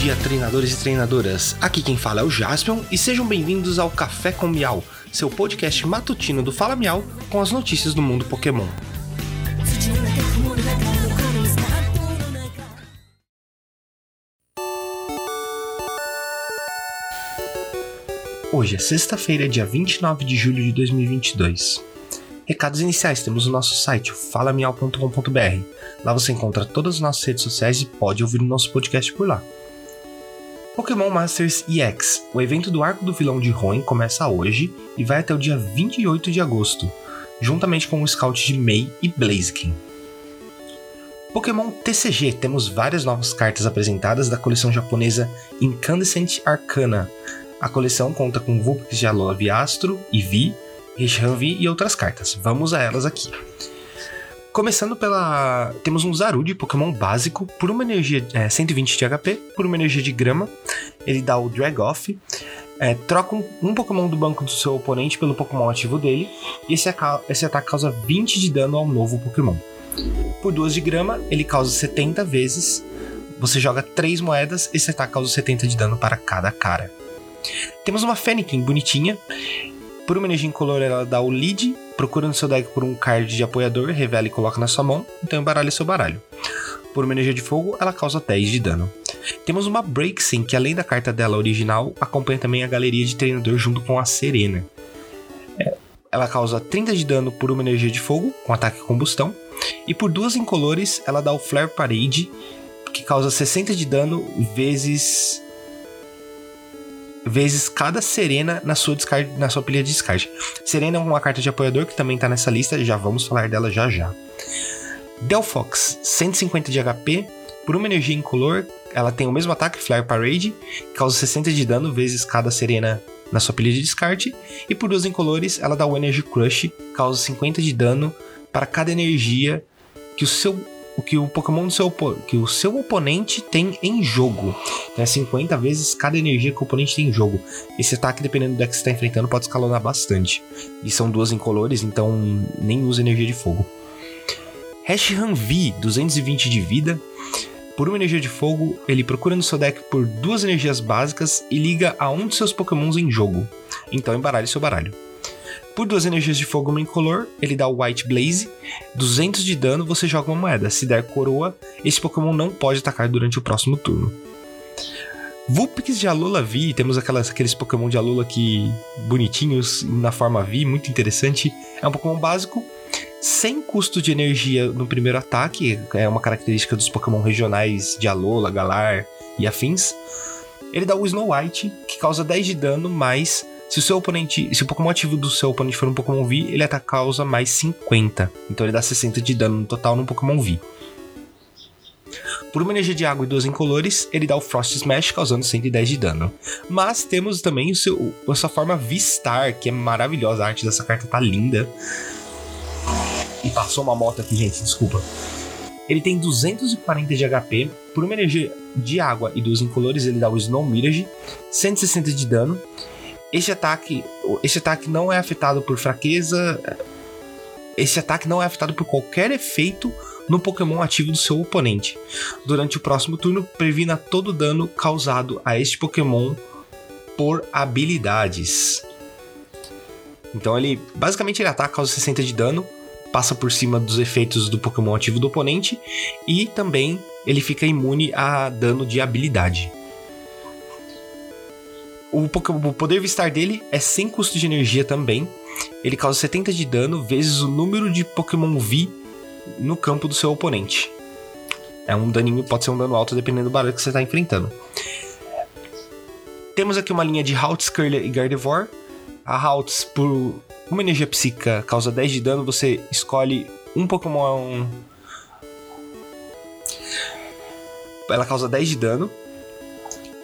dia, treinadores e treinadoras. Aqui quem fala é o Jaspion e sejam bem-vindos ao Café com Miau, seu podcast matutino do Fala Miau com as notícias do mundo Pokémon. Hoje é sexta-feira, dia 29 de julho de 2022. Recados iniciais, temos o nosso site, falamial.com.br. Lá você encontra todas as nossas redes sociais e pode ouvir o nosso podcast por lá. Pokémon Masters EX. O evento do Arco do Vilão de Hoenn começa hoje e vai até o dia 28 de agosto, juntamente com o Scout de Mei e Blaziken. Pokémon TCG. Temos várias novas cartas apresentadas da coleção japonesa Incandescent Arcana. A coleção conta com Vulpix de Alola Viastro e Vi, Reshanvi e outras cartas. Vamos a elas aqui. Começando pela. Temos um Zarude Pokémon básico, por uma energia é, 120 de HP, por uma energia de grama. Ele dá o Drag Off. É, troca um, um, Pokémon do banco do seu oponente pelo Pokémon ativo dele. E esse, esse ataque causa 20 de dano ao novo Pokémon. Por 2 de grama, ele causa 70 vezes. Você joga 3 moedas, esse ataque causa 70 de dano para cada cara. Temos uma Fennekin bonitinha. Por uma energia incolor, ela dá o lead. Procura no seu deck por um card de apoiador, revela e coloca na sua mão. Então embaralha seu baralho. Por uma energia de fogo, ela causa 10 de dano. Temos uma Breaksin, que além da carta dela original, acompanha também a galeria de treinador junto com a Serena. É, ela causa 30 de dano por uma energia de fogo, com ataque e combustão. E por duas incolores, ela dá o Flare Parade, que causa 60 de dano vezes vezes cada Serena na sua, descarte, na sua pilha de descarte. Serena é uma carta de apoiador que também está nessa lista, já vamos falar dela já já. Delphox, 150 de HP, por uma energia incolor, ela tem o mesmo ataque, Flare Parade, causa 60 de dano vezes cada Serena na sua pilha de descarte, e por duas incolores, ela dá o Energy Crush, causa 50 de dano para cada energia que o seu o que o Pokémon do seu, que o seu oponente tem em jogo. É 50 vezes cada energia que o oponente tem em jogo. Esse ataque, dependendo do deck que você está enfrentando, pode escalonar bastante. E são duas incolores, então nem usa energia de fogo. Reshiram V, 220 de vida. Por uma energia de fogo, ele procura no seu deck por duas energias básicas e liga a um de seus pokémons em jogo. Então embaralhe seu baralho. Por duas energias de fogo incolor, ele dá o White Blaze. 200 de dano, você joga uma moeda. Se der coroa, esse Pokémon não pode atacar durante o próximo turno. Vulpix de Alola V, temos aquelas, aqueles Pokémon de Alola que bonitinhos na forma V, muito interessante. É um Pokémon básico, sem custo de energia no primeiro ataque, é uma característica dos Pokémon regionais de Alola, Galar e afins. Ele dá o Snow White, que causa 10 de dano, mais se o seu oponente, se o Pokémon ativo do seu oponente for um Pokémon V, ele ataca causa mais 50. Então ele dá 60 de dano no total no Pokémon V. Por uma energia de água e duas incolores, ele dá o Frost Smash, causando 110 de dano. Mas temos também o seu, a sua forma V-Star, que é maravilhosa. A arte dessa carta tá linda. E passou uma moto aqui, gente, desculpa. Ele tem 240 de HP. Por uma energia de água e duas incolores, ele dá o Snow Mirage, 160 de dano. Este ataque, este ataque não é afetado por fraqueza. Este ataque não é afetado por qualquer efeito no Pokémon ativo do seu oponente. Durante o próximo turno, previna todo dano causado a este Pokémon por habilidades. Então ele basicamente ele ataca causa 60 de dano, passa por cima dos efeitos do Pokémon ativo do oponente e também ele fica imune a dano de habilidade. O, o poder Vistar dele é sem custo de energia também. Ele causa 70 de dano vezes o número de Pokémon V no campo do seu oponente. É um daninho, pode ser um dano alto dependendo do barulho que você está enfrentando. Temos aqui uma linha de Haltz, Curler e Gardevoir. A Haltz, por uma energia psíquica, causa 10 de dano. Você escolhe um Pokémon. Ela causa 10 de dano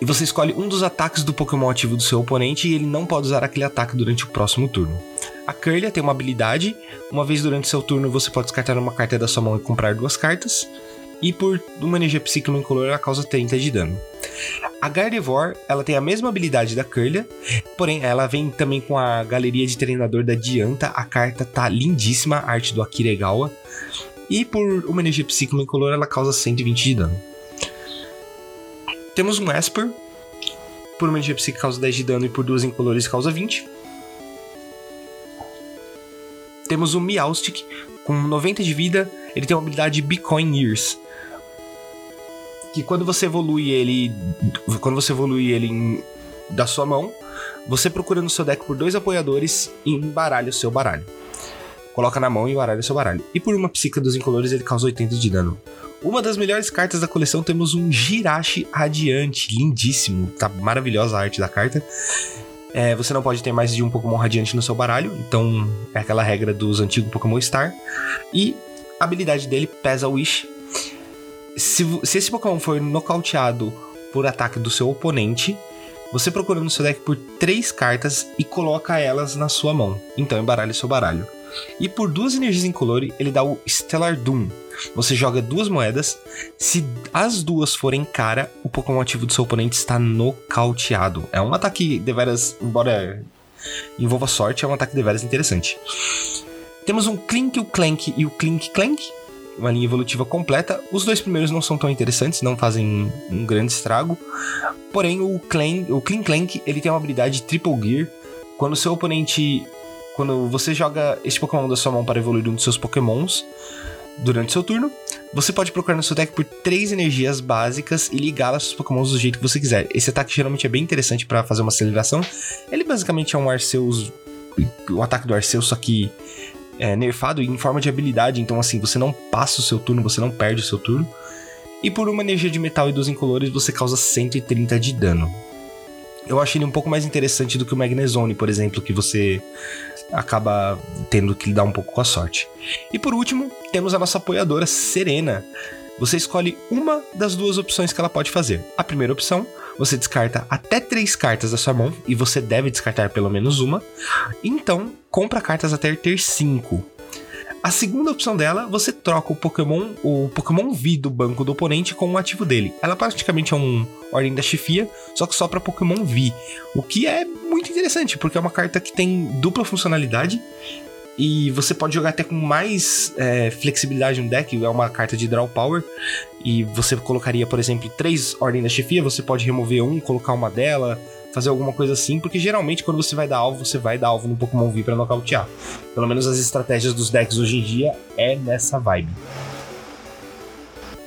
e você escolhe um dos ataques do Pokémon ativo do seu oponente e ele não pode usar aquele ataque durante o próximo turno. A Curlia tem uma habilidade, uma vez durante seu turno você pode descartar uma carta da sua mão e comprar duas cartas, e por uma energia psíquica incolor ela causa 30 de dano. A Gardevoir, ela tem a mesma habilidade da Curlia, porém ela vem também com a galeria de treinador da Dianta, a carta tá lindíssima, a arte do Akira Egawa, e por uma energia psíquica incolor ela causa 120 de dano. Temos um Esper. Por uma energia psíquica causa 10 de dano e por duas incolores causa 20. Temos o Meowstic, com 90 de vida, ele tem uma habilidade Bitcoin Years. Que quando você evolui ele. Quando você evolui ele em, da sua mão, você procura no seu deck por dois apoiadores e embaralha o seu baralho. Coloca na mão e baralha o seu baralho. E por uma psica dos incolores, ele causa 80 de dano. Uma das melhores cartas da coleção temos um Jirachi Radiante, lindíssimo, tá maravilhosa a arte da carta. É, você não pode ter mais de um Pokémon Radiante no seu baralho, então é aquela regra dos antigos Pokémon Star. E a habilidade dele, Pesa Wish. Se, se esse Pokémon for nocauteado por ataque do seu oponente, você procura no seu deck por três cartas e coloca elas na sua mão. Então embaralha seu baralho. E por duas energias incolore, ele dá o Stellar Doom. Você joga duas moedas. Se as duas forem cara, o Pokémon ativo do seu oponente está nocauteado. É um ataque deveras, embora envolva sorte, é um ataque deveras interessante. Temos um Clink, o Clank e o Clink Clank. Uma linha evolutiva completa. Os dois primeiros não são tão interessantes, não fazem um grande estrago. Porém, o, Clank, o Clink Clank ele tem uma habilidade Triple Gear. Quando seu oponente quando você joga este Pokémon da sua mão para evoluir um dos seus Pokémons durante seu turno, você pode procurar no seu deck por três energias básicas e ligá-las aos Pokémons do jeito que você quiser. Esse ataque geralmente é bem interessante para fazer uma aceleração. Ele basicamente é um Arceus. O ataque do Arceus, só que é, nerfado em forma de habilidade. Então, assim, você não passa o seu turno, você não perde o seu turno. E por uma energia de metal e dos incolores, você causa 130 de dano. Eu acho ele um pouco mais interessante do que o Magnezone, por exemplo, que você acaba tendo que lidar um pouco com a sorte. E por último, temos a nossa apoiadora Serena. Você escolhe uma das duas opções que ela pode fazer. A primeira opção, você descarta até três cartas da sua mão e você deve descartar pelo menos uma. Então, compra cartas até ter cinco. A segunda opção dela, você troca o Pokémon, o Pokémon V do banco do oponente com o ativo dele. Ela praticamente é um Ordem da Chifia, só que só para Pokémon V. O que é muito interessante, porque é uma carta que tem dupla funcionalidade e você pode jogar até com mais é, flexibilidade no deck. É uma carta de Draw Power. E você colocaria, por exemplo, três Ordem da Chefia. Você pode remover um, colocar uma dela fazer alguma coisa assim, porque geralmente quando você vai dar alvo, você vai dar alvo no Pokémon V para nocautear. Pelo menos as estratégias dos decks hoje em dia é nessa vibe.